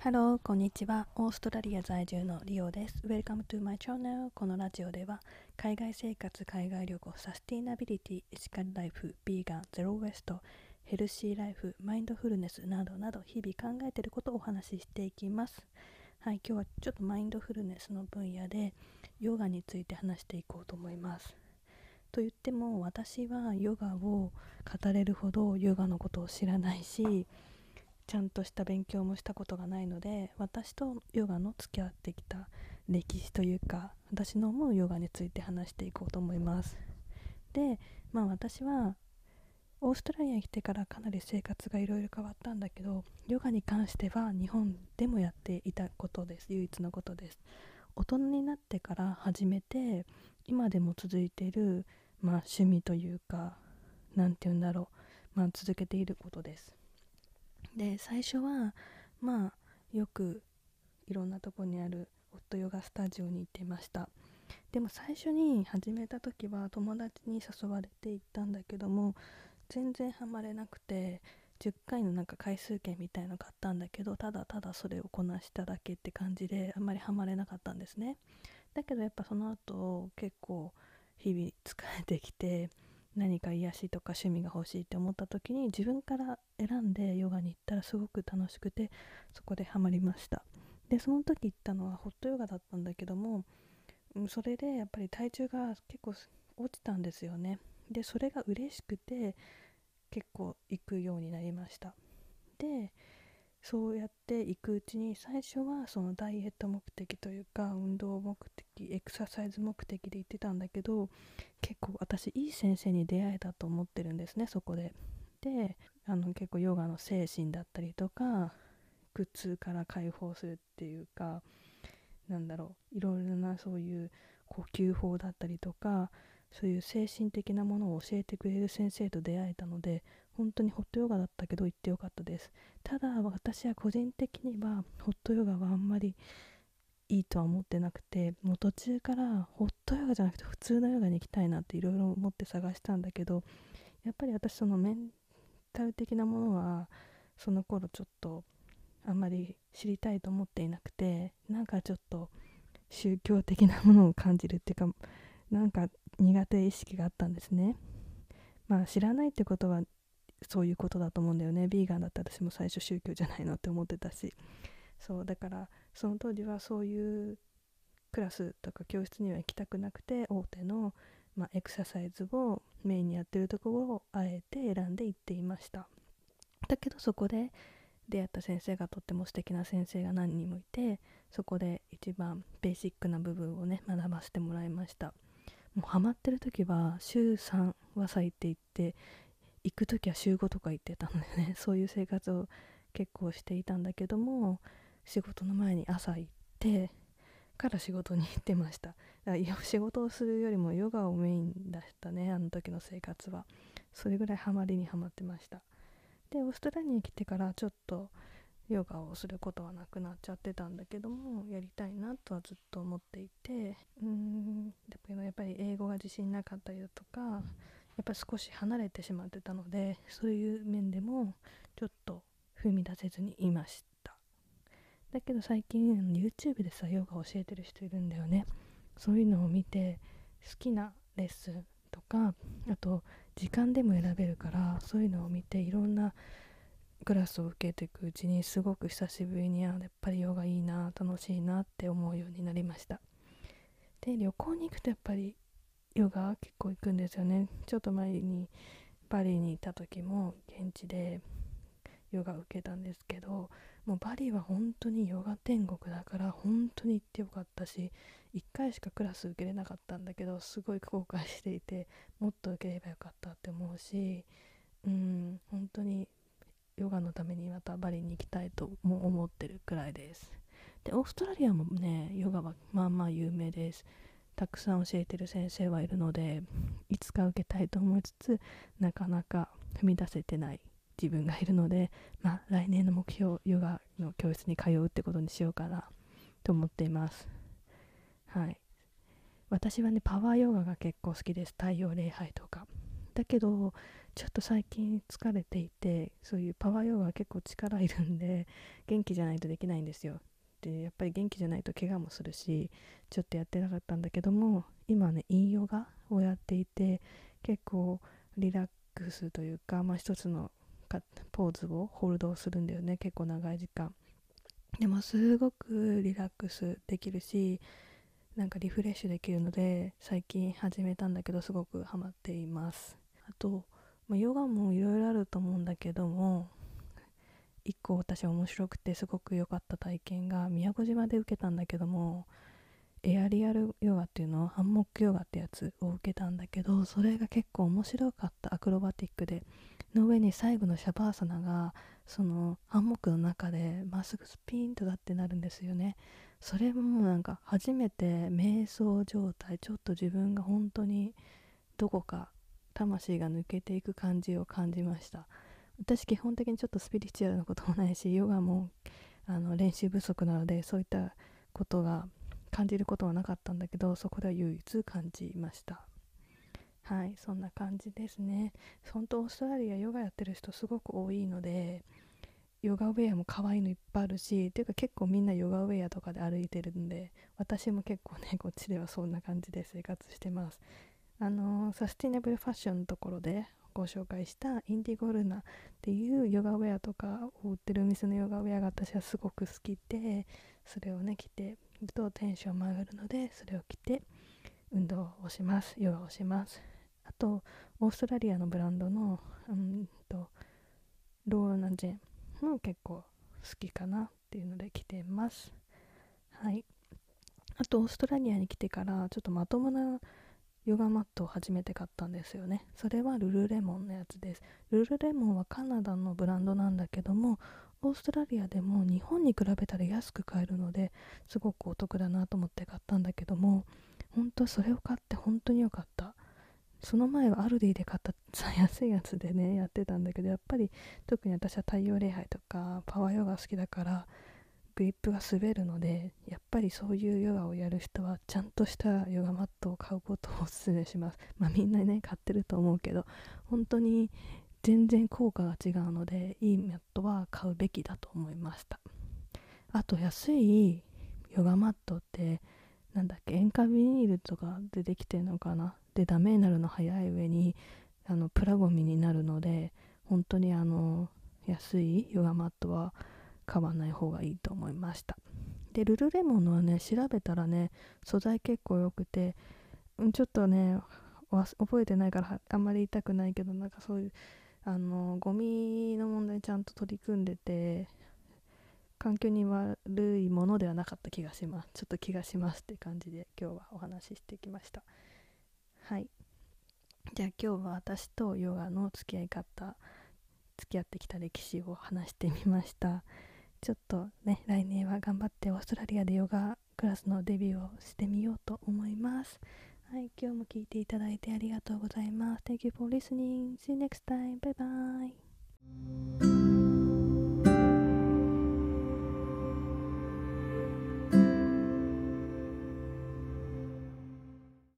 Hello、こんにちは。オーストラリア在住のリオです。Welcome to my channel. このラジオでは、海外生活、海外旅行、サスティナビリティ、エシカルライフ、ビーガン、ゼロウェイスト、ヘルシーライフ、マインドフルネスなどなど、日々考えていることをお話ししていきます。はい、今日はちょっとマインドフルネスの分野で、ヨガについて話していこうと思います。と言っても、私はヨガを語れるほどヨガのことを知らないし、ちゃんとした勉強もしたことがないので私とヨガの付き合ってきた歴史というか私の思うヨガについて話していこうと思います。でまあ私はオーストラリアに来てからかなり生活がいろいろ変わったんだけどヨガに関しては日本でもやっていたことです。唯一のことです。大人になってから始めて今でも続いている、まあ、趣味というか何て言うんだろう、まあ、続けていることです。で最初はまあよくいろんなとこにあるホットヨガスタジオに行ってました。でも最初に始めた時は友達に誘われて行ったんだけども全然ハマれなくて10回のなんか回数券みたいの買ったんだけどただただそれをこなしただけって感じであんまりハマれなかったんですね。だけどやっぱその後結構日々疲れてきて何か癒しとか趣味が欲しいって思った時に自分から選んでヨガに行ったらすごく楽しくてそこでハマりました。でその時行ったのはホットヨガだったんだけどもそれでやっぱり体重が結構落ちたんですよね。でそれが嬉しくて結構行くようになりました。でそうやっていくうちに最初はそのダイエット目的というか運動目的エクササイズ目的で行ってたんだけど結構私いい先生に出会えたと思ってるんですねそこで。であの結構ヨガの精神だったりとか苦痛から解放するっていうかなんだろういろいろなそういう呼吸法だったりとかそういう精神的なものを教えてくれる先生と出会えたので本当にホットヨガだったけど行ってよかったです。ただ私は個人的にはホットヨガはあんまりいいとは思ってなくてもう途中からホットヨガじゃなくて普通のヨガに行きたいなっていろいろ思って探したんだけどやっぱり私そのメンタル的なものはその頃ちょっとあんまり知りたいと思っていなくてなんかちょっと宗教的なものを感じるっていうかなんか苦手意識があったんですね。まあ知らないってことはそういうことだと思うんだよね。ビーガンだった私も最初宗教じゃないのって思ってたし。そうだからその当時はそういうクラスとか教室には行きたくなくて大手の、まあ、エクササイズをメインにやってるところをあえて選んで行っていました。だけどそこで出会った先生がとっても素敵な先生が何人もいてそこで一番ベーシックな部分をね学ばせてもらいました。もうハマってる時は週3は咲いていって行く時は週5とか行ってたのでね。そういう生活を結構していたんだけども仕事の前に朝行ってから仕事に行ってました。だから仕事をするよりもヨガをメインだったねあの時の生活は。それぐらいハマりにはまってました。でオーストラリアに来てからちょっとヨガをすることはなくなっちゃってたんだけどもやりたいなとはずっと思っていて。うーん。だけどやっぱり英語が自信なかったりだとかやっぱ少し離れてしまってたのでそういう面でもちょっと踏み出せずにいました。だけど最近 YouTube でさヨガ教えてる人いるんだよね。そういうのを見て好きなレッスンとかあと時間でも選べるからそういうのを見ていろんなクラスを受けていくうちにすごく久しぶりにやっぱりヨガいいな楽しいなって思うようになりました。で旅行に行くとやっぱりヨガ結構行くんですよね。ちょっと前にパリにいた時も現地でヨガ受けたんですけどもうバリは本当にヨガ天国だから本当に行ってよかったし1回しかクラス受けれなかったんだけどすごい後悔していてもっと受ければよかったって思うしうん本当にヨガのためにまたバリに行きたいとも思ってるくらいです。でオーストラリアもねヨガはまあまあ有名です。たくさん教えてる先生はいるのでいつか受けたいと思いつつなかなか踏み出せてない自分がいるので、まあ、来年の目標ヨガの教室に通うってことにしようかなと思っています。はい。私はねパワーヨガが結構好きです。太陽礼拝とか。だけどちょっと最近疲れていてそういうパワーヨガは結構力いるんで元気じゃないとできないんですよ。でやっぱり元気じゃないと怪我もするしちょっとやってなかったんだけども今ね陰ヨガをやっていて結構リラックスというか、まあ、一つのポーズをホールドするんだよね。結構長い時間。でもすごくリラックスできるしなんかリフレッシュできるので最近始めたんだけどすごくハマっています。あと、まあ、ヨガもいろいろあると思うんだけども一個私面白くてすごく良かった体験が宮古島で受けたんだけどもエアリアルヨガっていうのハンモックヨガってやつを受けたんだけどそれが結構面白かったアクロバティックで。の上に最後のシャバーサナがそのハンモックの中でまっすぐスピーンとだってなるんですよね。それももうなんか初めて瞑想状態ちょっと自分が本当にどこか魂が抜けていく感じを感じました。私基本的にちょっとスピリチュアルなこともないし ヨガもあの練習不足なのでそういったことが感じることはなかったんだけどそこでは唯一感じました。はいそんな感じですね。本当オーストラリアヨガやってる人すごく多いのでヨガウェアも可愛いのいっぱいあるしっていうか結構みんなヨガウェアとかで歩いてるんで私も結構ね こっちではそんな感じで生活してます。あのー、サスティナブルファッションのところでご紹介したインディゴルナっていうヨガウェアとかを売ってるお店のヨガウェアが私はすごく好きでそれをね着てるとテンションも上がるのでそれを着て運動をします。ヨガをします。あとオーストラリアのブランドのうんとローナジェンも結構好きかなっていうので着てます。はい。あとオーストラリアに来てからちょっとまともなヨガマットを初めて買ったんですよね。それはルルレモンのやつです。ルルレモンはカナダのブランドなんだけどもオーストラリアでも日本に比べたら安く買えるのですごくお得だなと思って買ったんだけども本当それを買って本当に良かった。その前はアルディで買った安いやつでねやってたんだけどやっぱり特に私は太陽礼拝とかパワーヨガ好きだからグリップが滑るのでやっぱりそういうヨガをやる人はちゃんとしたヨガマットを買うことをおすすめします。まあみんなね買ってると思うけど本当に全然効果が違うのでいいマットは買うべきだと思いました。あと安いヨガマットってなんだっけ塩化ビニールとかでできてるのかな？でダメになるの早い上にあのプラゴミになるので本当にあの安いヨガマットは買わない方がいいと思いました。でルルレモンのはね調べたらね素材結構良くてちょっとね覚えてないからあんまり言いたくないけどなんかそういうあのゴミの問題ちゃんと取り組んでて環境に悪いものではなかった気がします。ちょっと気がしますって感じで今日はお話ししてきました。はい。じゃあ今日は私とヨガの付き合い方付き合ってきた歴史を話してみました。ちょっとね来年は頑張ってオーストラリアでヨガクラスのデビューをしてみようと思います。はい今日も聞いていただいてありがとうございます。Thank you for listening. See you next time. Bye bye.